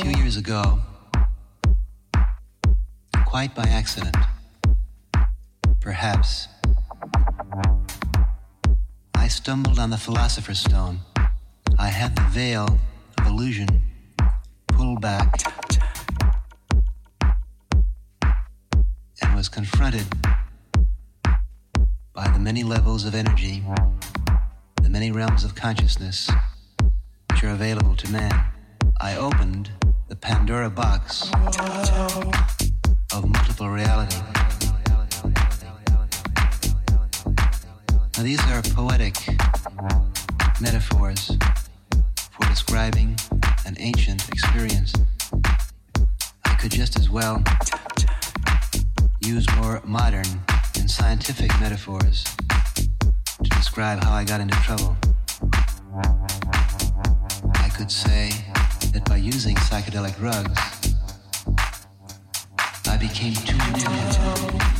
few years ago, quite by accident, perhaps, I stumbled on the Philosopher's Stone. I had the veil of illusion pulled back and was confronted by the many levels of energy, the many realms of consciousness which are available to man. I opened the Pandora box of multiple reality. Now, these are poetic metaphors for describing an ancient experience. I could just as well use more modern and scientific metaphors to describe how I got into trouble. I could say that by using psychedelic drugs, I became too in.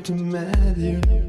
To meet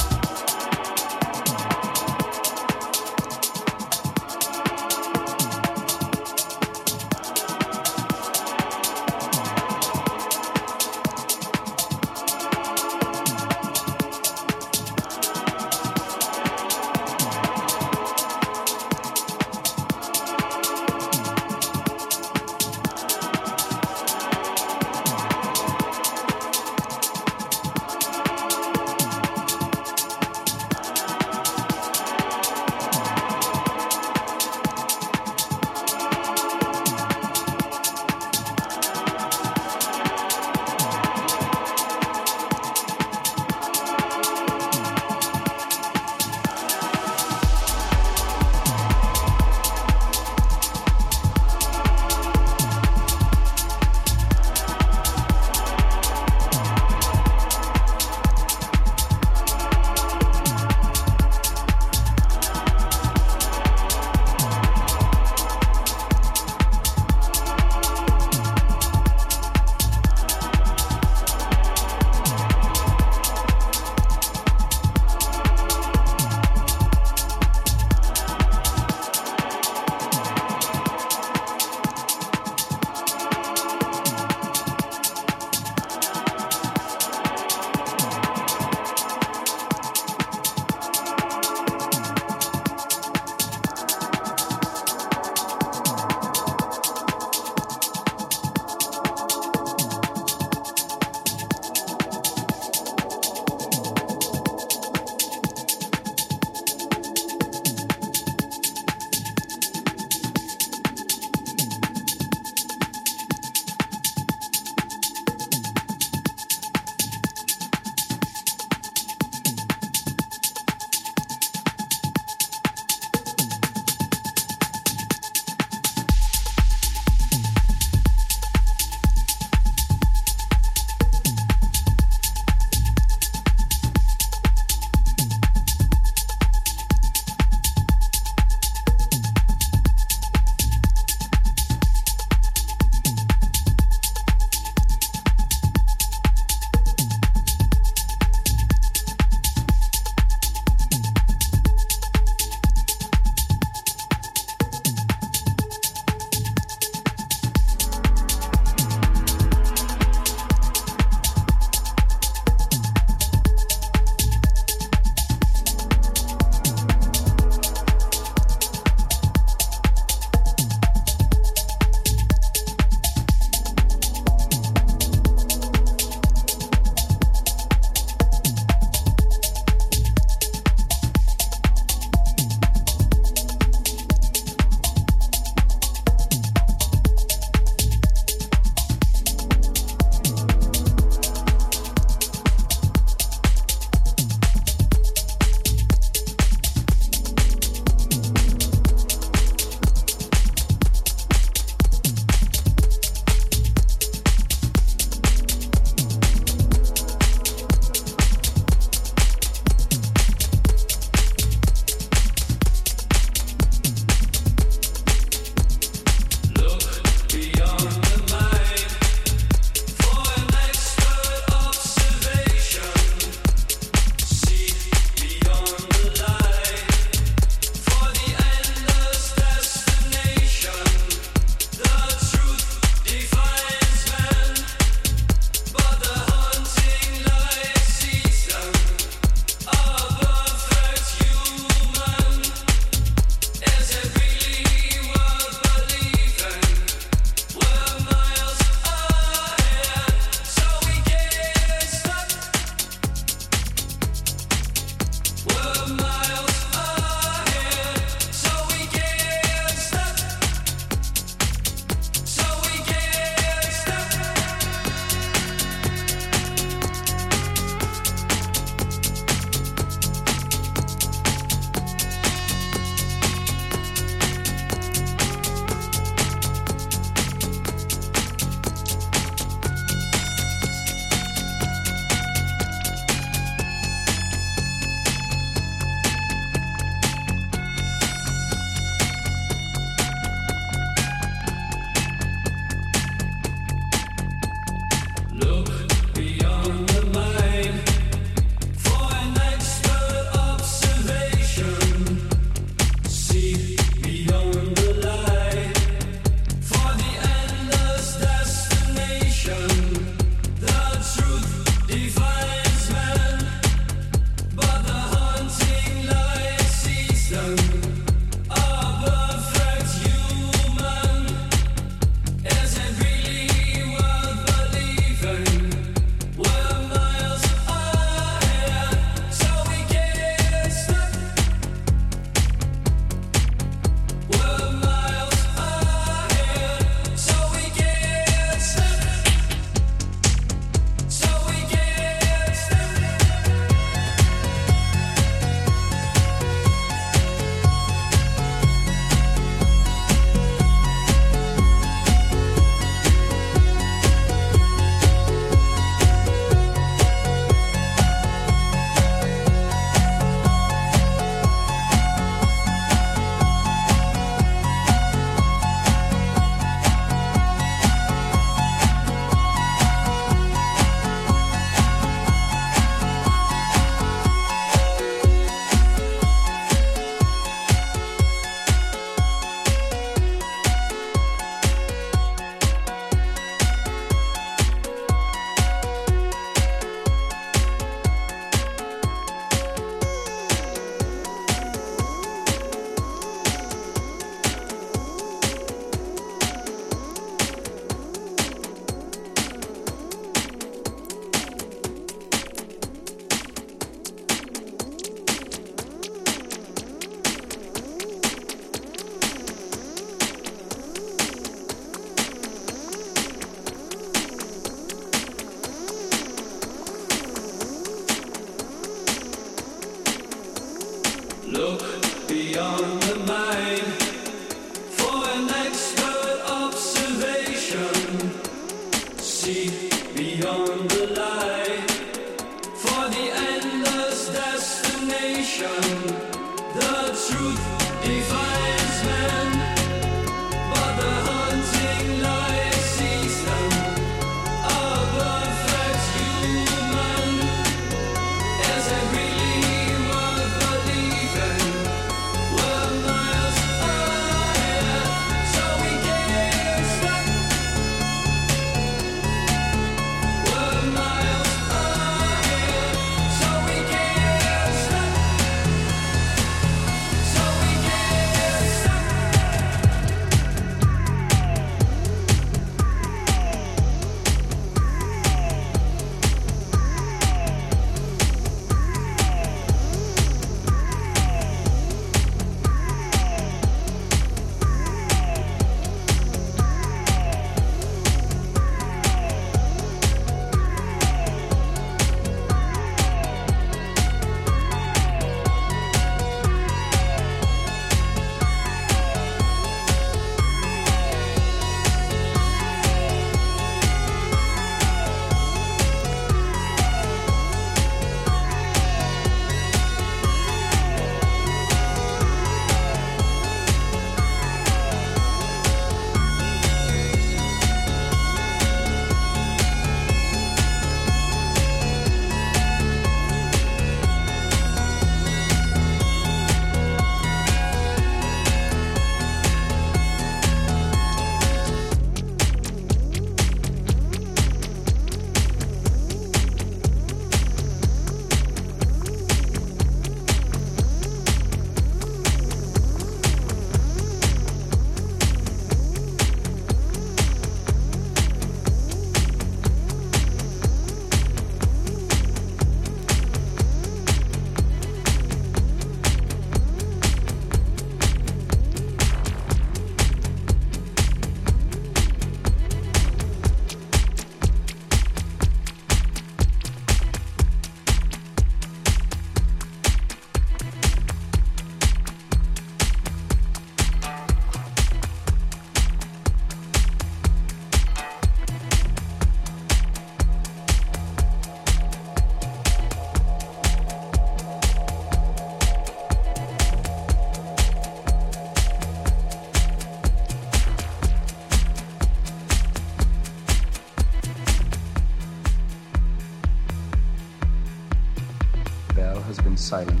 silent.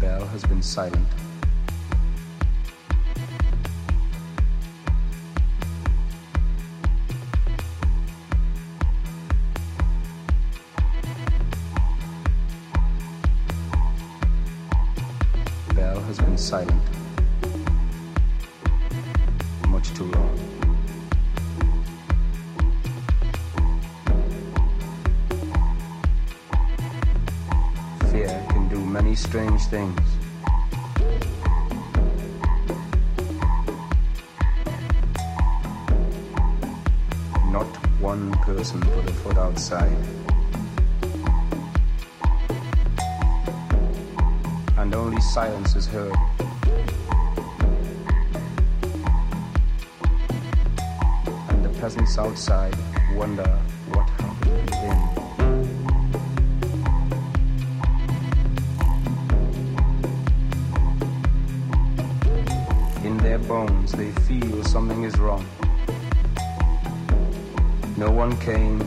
Bell has been silent. Strange things. Not one person put a foot outside. and only silence is heard. And the peasants outside wonder came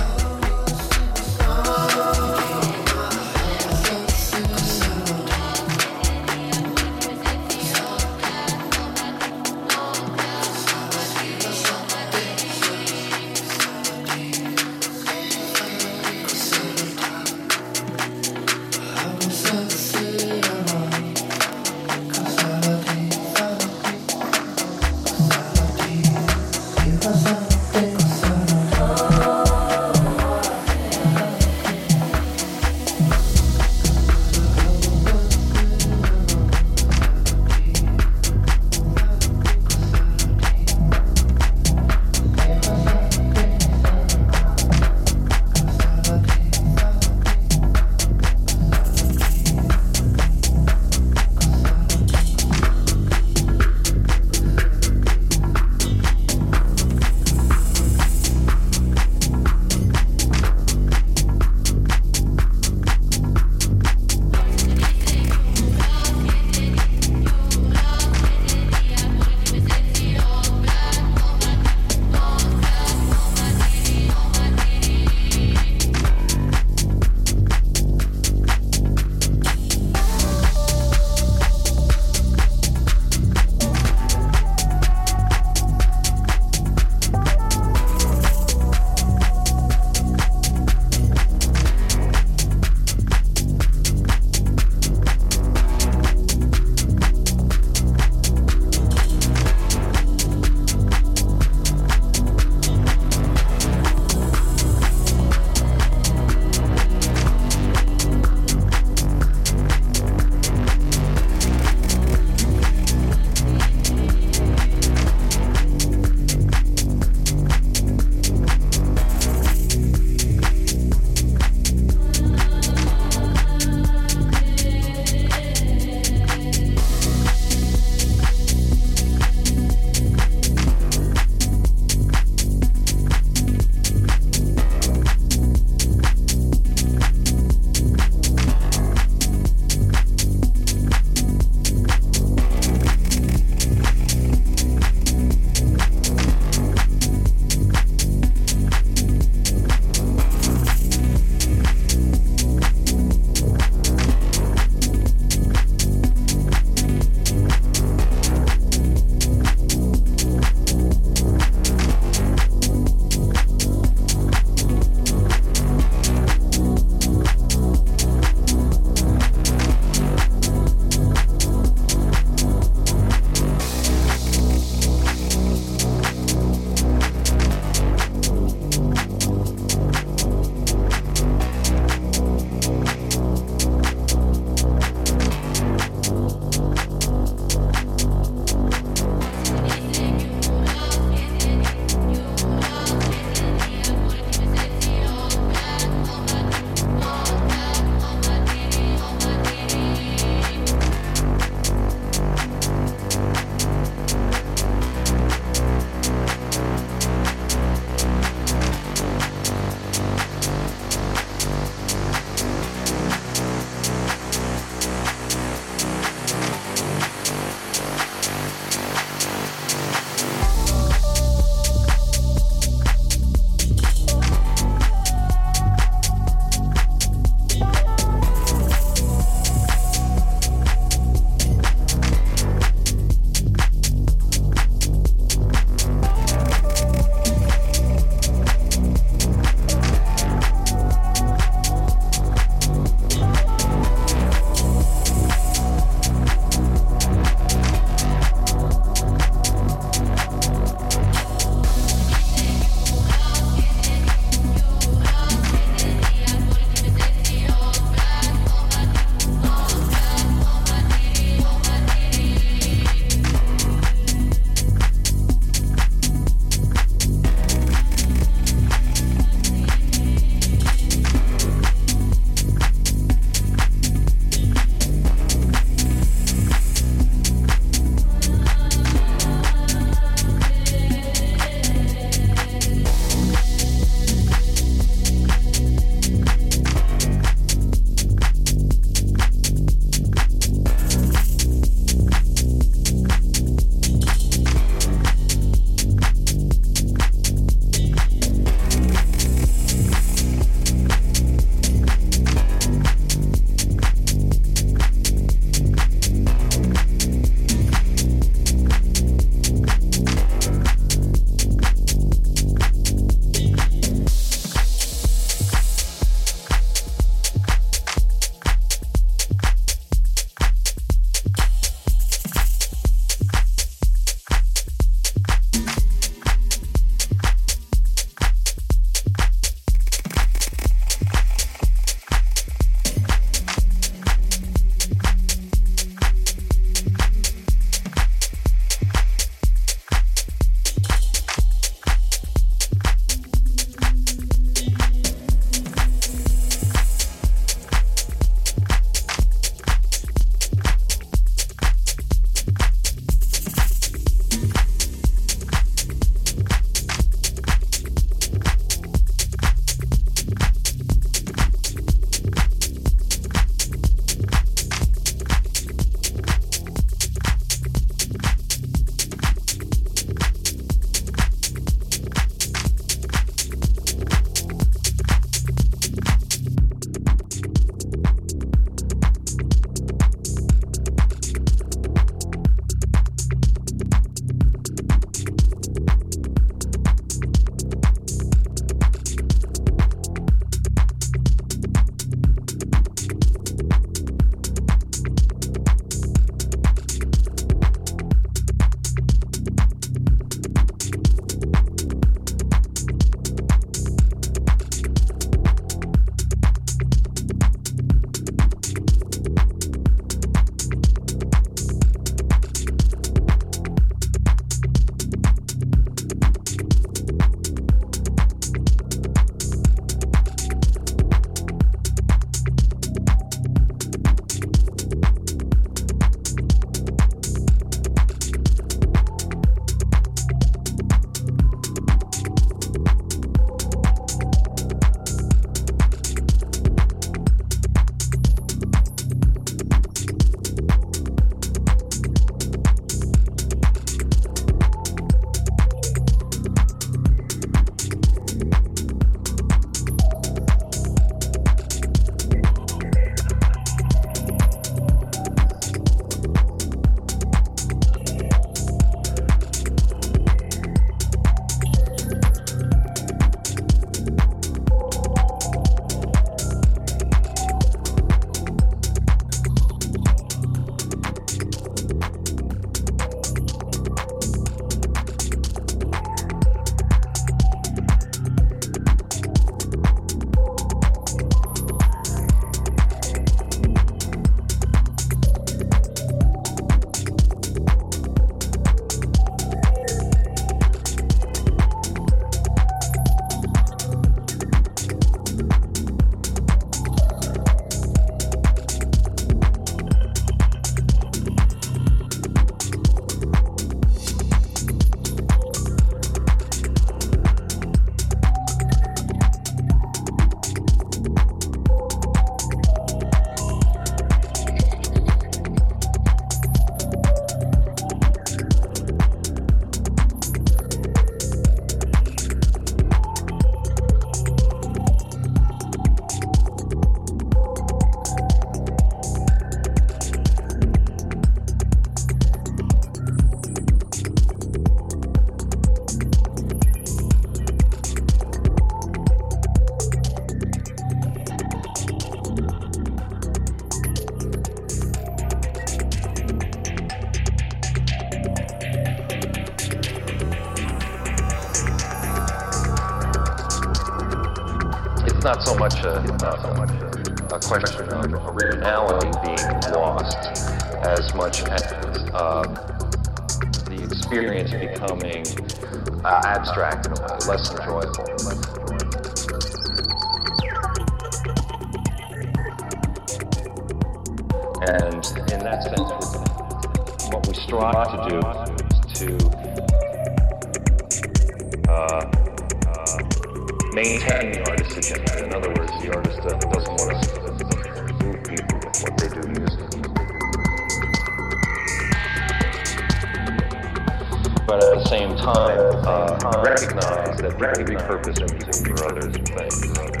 time uh, recognize that we purpose repurpose music for others and things.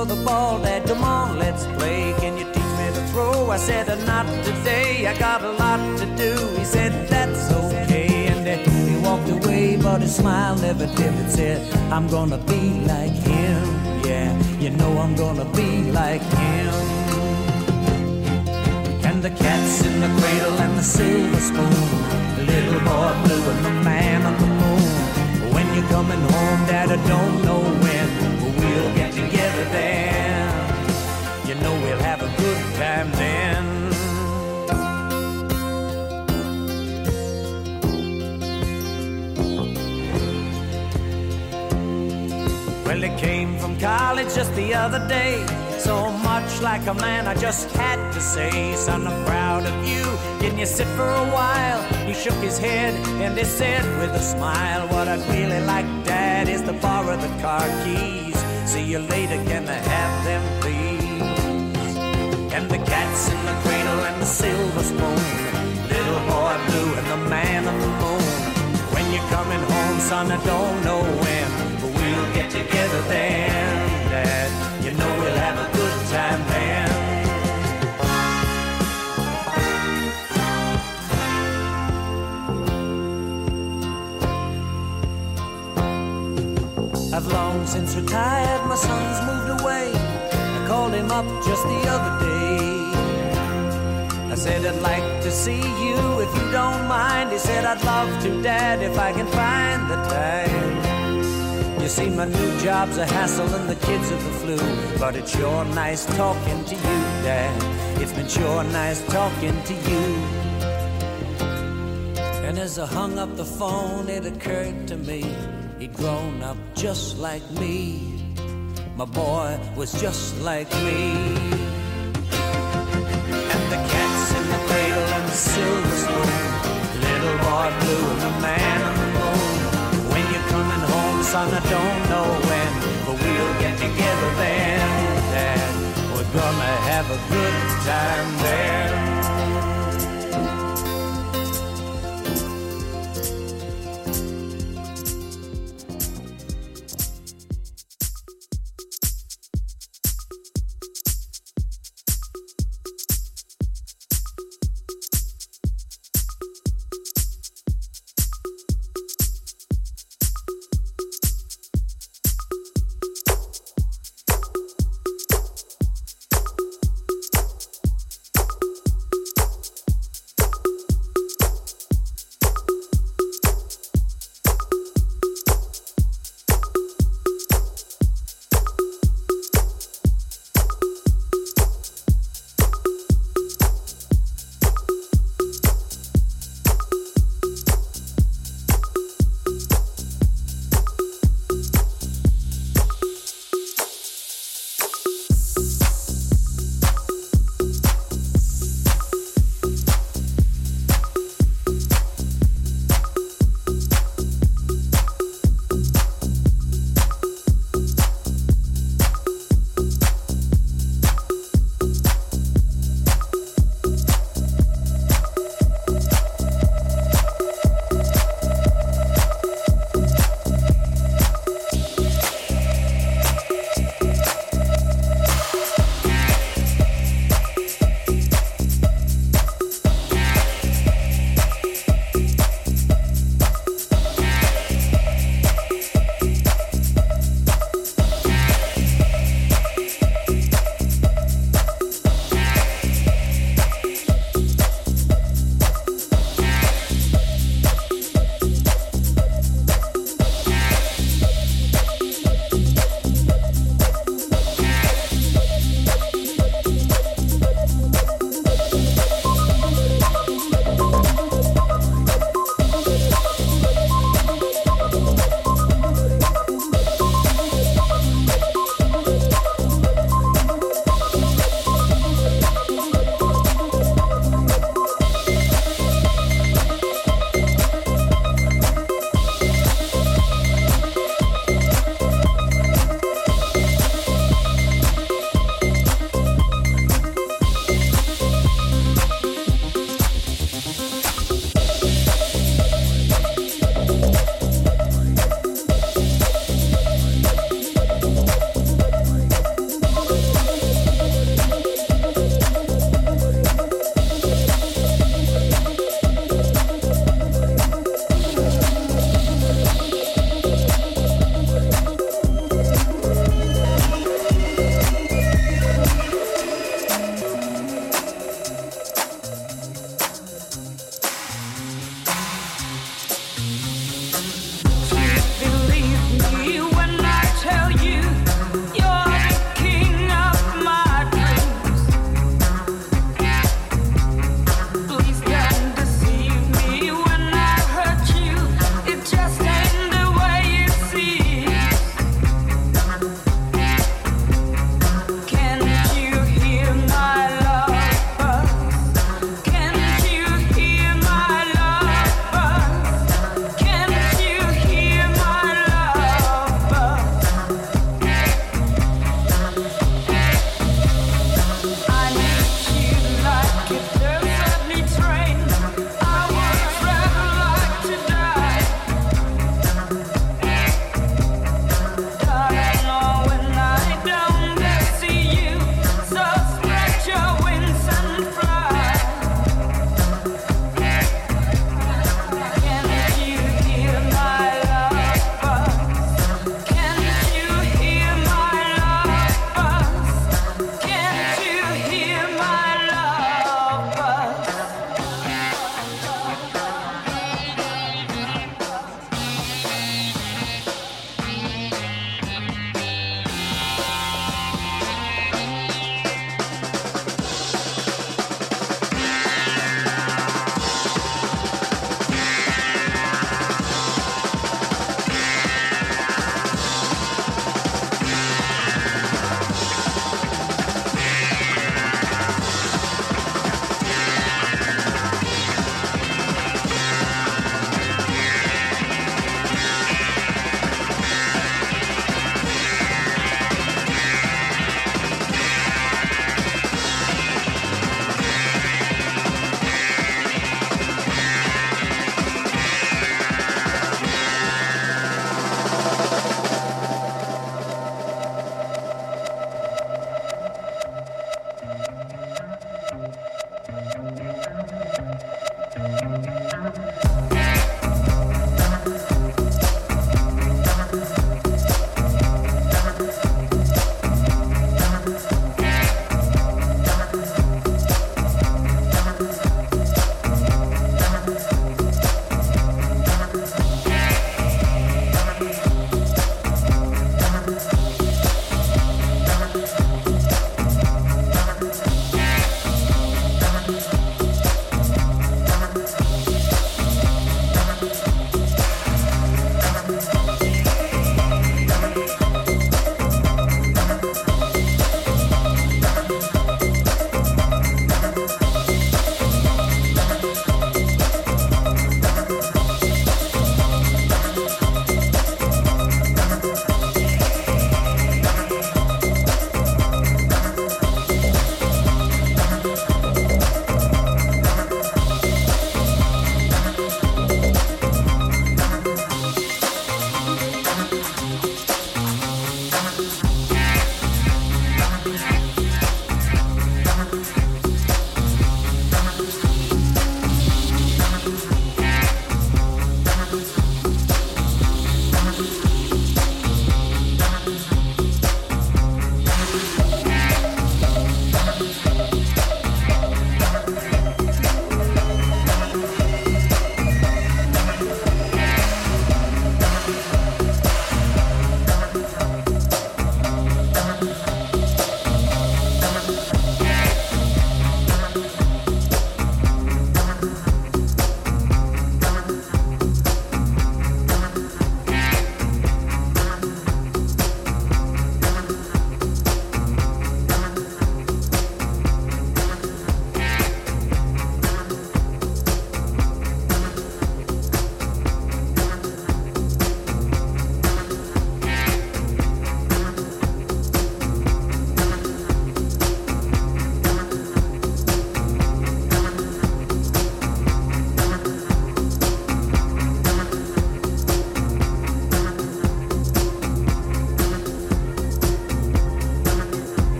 For the ball, Dad. Come on, let's play. Can you teach me to throw? I said, "Uh, Not today. I got a lot to do. He said, That's okay. And then he walked away, but his smile never dimmed. It said, I'm gonna be like him. Yeah, you know I'm gonna be like him. And the cat's in the cradle and the silver spoon. The little boy blue and the man on the moon. When you're coming home, Dad, I don't know when, together then. You know we'll have a good time then. Well, he came from college just the other day. So much like a man, I just had to say, Son, I'm proud of you. Can you sit for a while? He shook his head and he said with a smile, What I'd really like, Dad, is to borrow the car keys. See you later, can I have them, please? And the cat's in the cradle and the silver spoon. Little boy blue and the man on the moon. When you're coming home, son, I don't know when, but we'll get together then, retired, my son's moved away. I called him up just the other day. I said, I'd like to see you if you don't mind. He said, I'd love to, Dad, if I can find the time. You see, my new job's a hassle and the kids are the flu. But it's sure nice talking to you, Dad. It's been sure nice talking to you. And as I hung up the phone, it occurred to me he'd grown up just like me. My boy was just like me. And the cat's in the cradle and the silver spoon. Little boy blue and the man on the moon. When you're coming home, son, I don't know when, but we'll get together then, Dad. We're gonna have a good time then.